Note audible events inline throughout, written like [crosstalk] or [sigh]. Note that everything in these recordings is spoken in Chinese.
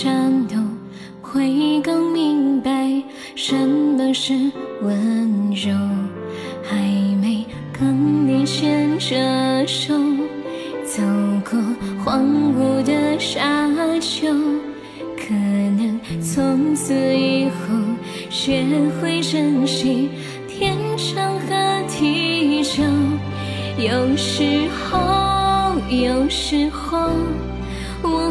颤抖会更明白什么是温柔还没跟你牵着手走过荒芜的沙丘可能从此以后学会珍惜天长和地久有时候有时候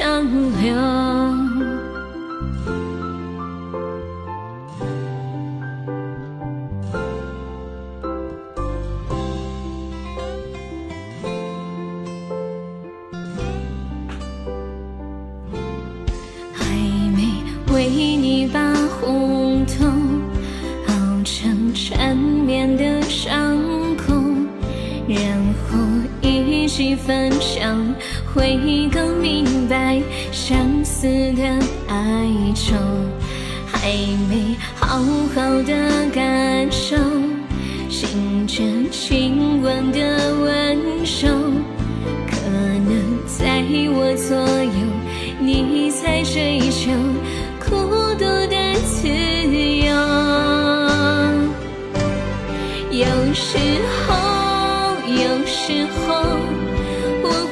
细水长流。为你把红豆熬成缠绵的伤口，让后一起分享，会更明白相思的哀愁。还没好好的感受，醒着亲吻的温柔，可能在我左右，你在追求。孤独的自由，有时候，有时候，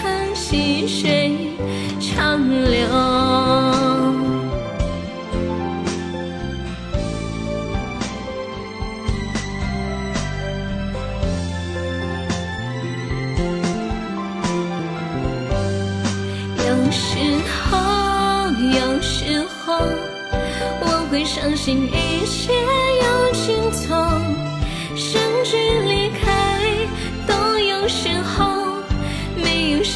看细水长流。有时候，有时候。我会相信一切有尽头，相聚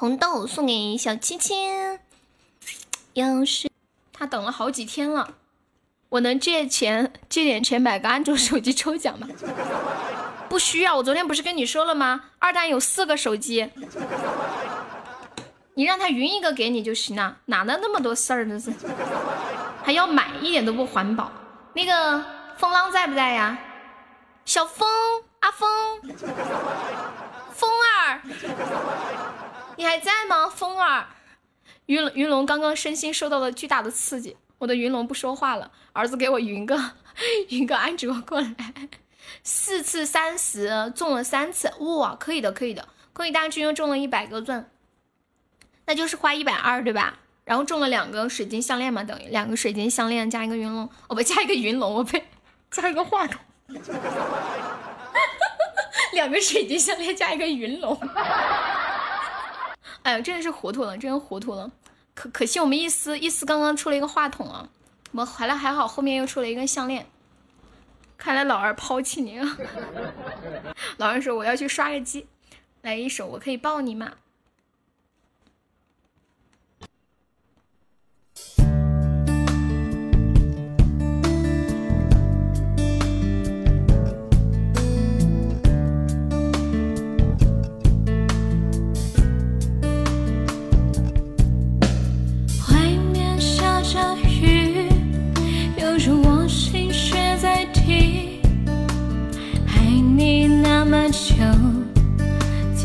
红豆送给小七七，要是他等了好几天了，我能借钱借点钱买个安卓手机抽奖吗？[laughs] 不需要，我昨天不是跟你说了吗？二蛋有四个手机，你让他匀一个给你就行了，哪能那么多事儿呢？是 [laughs] 还要买，一点都不环保。那个风浪在不在呀？小，风，风儿。你还在吗，风儿？云云龙刚刚身心受到了巨大的刺激，我的云龙不说话了。儿子给我云个云个安卓过来，四次三十中了三次，哇，可以的，可以的。恭喜大军又中了一百个钻，那就是花一百二对吧？然后中了两个水晶项链嘛，等于两个水晶项链加一个云龙，哦不加一个云龙，我呸，加一个话筒，[laughs] 两个水晶项链加一个云龙。哎，真的是糊涂了，真糊涂了。可可惜我们一思一思刚刚出了一个话筒啊，我们回来还好，后面又出了一个项链。看来老二抛弃你了。[laughs] 老二说我要去刷个机，来一首我可以抱你吗？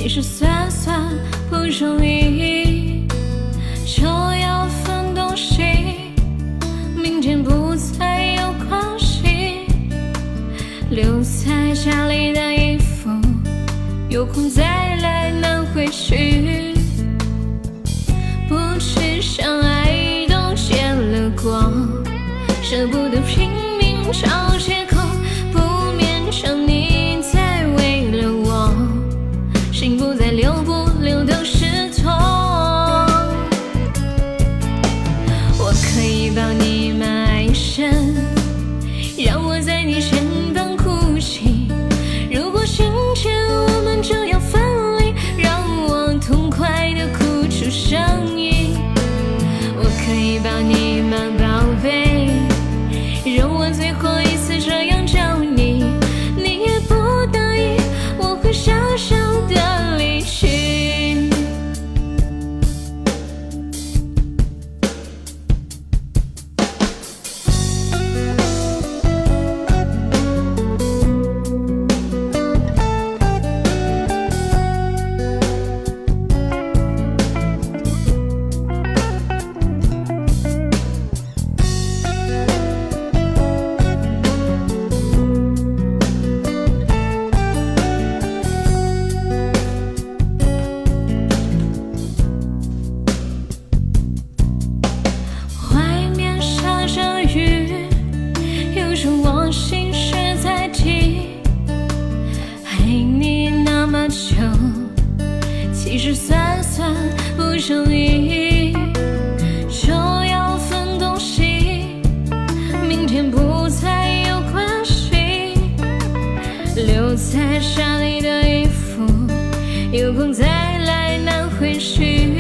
其实算算不容易就要分东西明天不再有关系留在家里的衣服有空再来拿回去。脱下你的衣服有空再来拿回去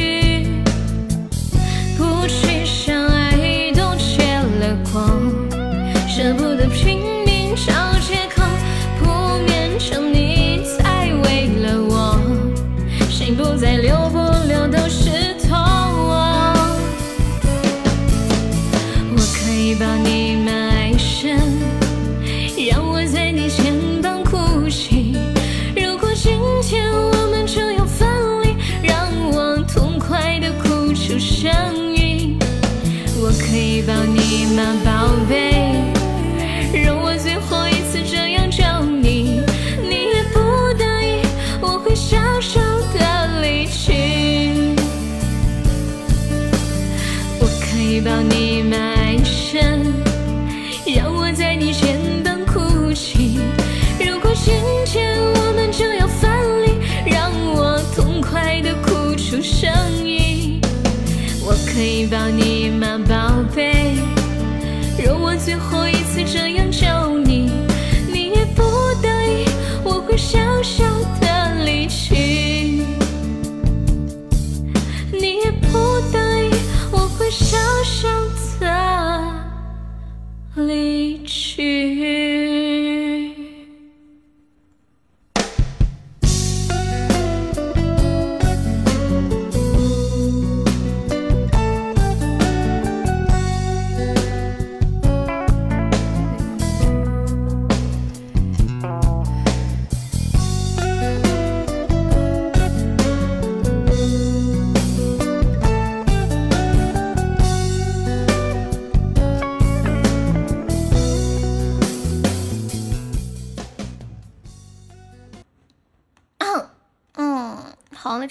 妈，宝贝，容我最后一次这样叫你，你也不答应，我会笑笑的离去。我可以抱你满身，让我在你肩膀哭泣。如果今天我们就要分离，让我痛快的哭出声音，我可以抱你满。想再离。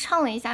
唱了一下